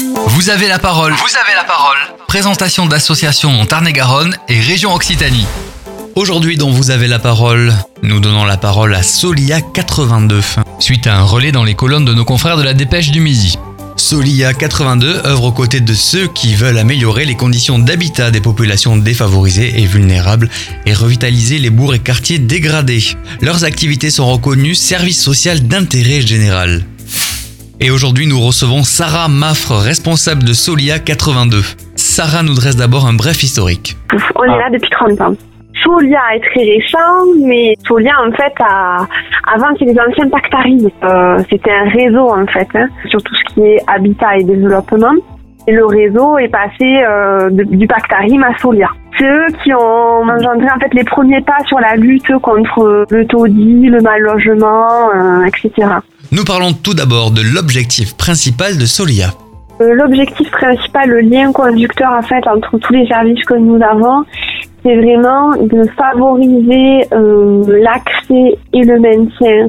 Vous avez la parole. Vous avez la parole. Présentation d'associations en Tarn-et-Garonne et région Occitanie. Aujourd'hui, dont vous avez la parole, nous donnons la parole à Solia 82, suite à un relais dans les colonnes de nos confrères de la Dépêche du Midi. Solia 82 œuvre aux côtés de ceux qui veulent améliorer les conditions d'habitat des populations défavorisées et vulnérables et revitaliser les bourgs et quartiers dégradés. Leurs activités sont reconnues service social d'intérêt général. Et aujourd'hui, nous recevons Sarah Maffre, responsable de Solia 82. Sarah nous dresse d'abord un bref historique. On est là depuis 30 ans. Solia est très récent, mais Solia, en fait, a, avant qu'il y ait les anciens Pactaris, euh, c'était un réseau, en fait, hein, sur tout ce qui est habitat et développement. Et le réseau est passé euh, de- du Pactarim à Solia. C'est eux qui ont engendré en fait les premiers pas sur la lutte contre le taudis, le mal logement, euh, etc. Nous parlons tout d'abord de l'objectif principal de Solia. Euh, L'objectif principal, le lien conducteur en fait entre tous les services que nous avons, c'est vraiment de favoriser euh, l'accès et le maintien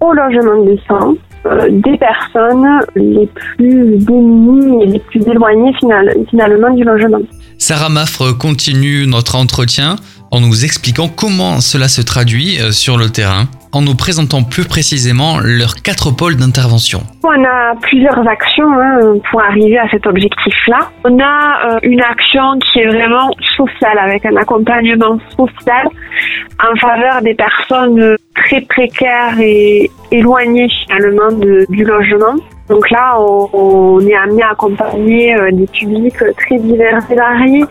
au logement décent euh, des personnes les plus démunies et les plus éloignées final- finalement du logement. Sarah Maffre continue notre entretien en nous expliquant comment cela se traduit euh, sur le terrain, en nous présentant plus précisément leurs quatre pôles d'intervention. On a plusieurs actions hein, pour arriver à cet objectif-là. On a euh, une action qui est vraiment sociale, avec un accompagnement social en faveur des personnes très précaires et éloignées finalement de- du logement. Donc là, on, est amené à accompagner euh, des publics très divers et variés.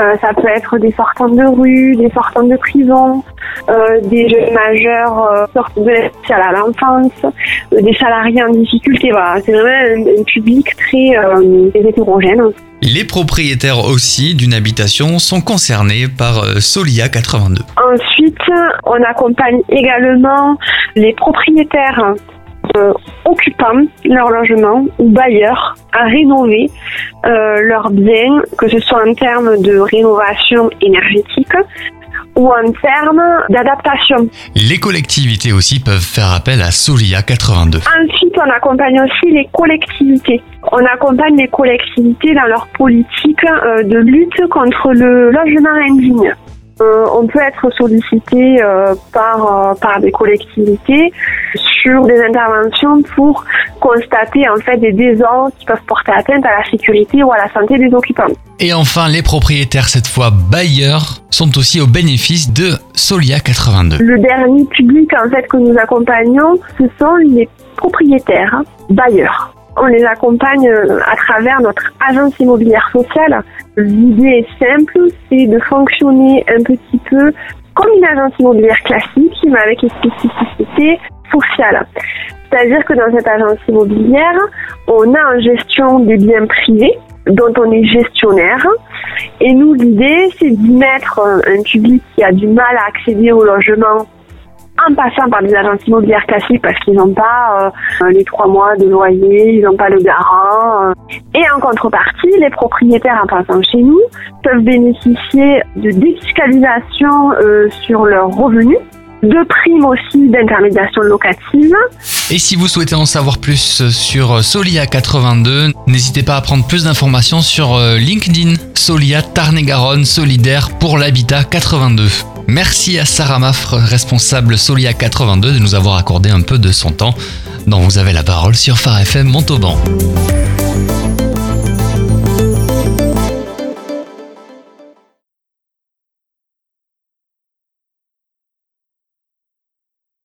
Euh, ça peut être des sortants de rue, des sortants de prison, des jeunes majeurs euh, sortent de l'aide sociale à l'enfance, euh, des salariés en difficulté. Voilà, c'est vraiment un, un public très euh, hétérogène. Les propriétaires aussi d'une habitation sont concernés par euh, Solia 82. Ensuite, on accompagne également les propriétaires euh, occupants leur logement ou bailleurs à rénover euh, leurs biens, que ce soit en termes de rénovation énergétique ou en termes d'adaptation. Les collectivités aussi peuvent faire appel à Solia 82. Ensuite, on accompagne aussi les collectivités. On accompagne les collectivités dans leur politique euh, de lutte contre le logement indigne. Euh, on peut être sollicité euh, par, euh, par des collectivités sur des interventions pour constater en fait des désordres qui peuvent porter atteinte à la sécurité ou à la santé des occupants. Et enfin, les propriétaires, cette fois bailleurs, sont aussi au bénéfice de Solia 82. Le dernier public en fait que nous accompagnons, ce sont les propriétaires bailleurs. On les accompagne à travers notre agence immobilière sociale. L'idée est simple, c'est de fonctionner un petit peu comme une agence immobilière classique, mais avec une spécificité sociale. C'est-à-dire que dans cette agence immobilière, on a en gestion des biens privés dont on est gestionnaire. Et nous, l'idée, c'est d'y mettre un public qui a du mal à accéder au logement en passant par des agences immobilières classiques parce qu'ils n'ont pas euh, les trois mois de loyer, ils n'ont pas le garant. euh. Et en contrepartie, les propriétaires en passant chez nous peuvent bénéficier de défiscalisation euh, sur leurs revenus, de primes aussi d'intermédiation locative. Et si vous souhaitez en savoir plus sur Solia 82, n'hésitez pas à prendre plus d'informations sur LinkedIn. Solia Tarn-et-Garonne solidaire pour l'habitat 82. Merci à Sarah Maffre, responsable Solia 82, de nous avoir accordé un peu de son temps. dont vous avez la parole sur Phare FM Montauban.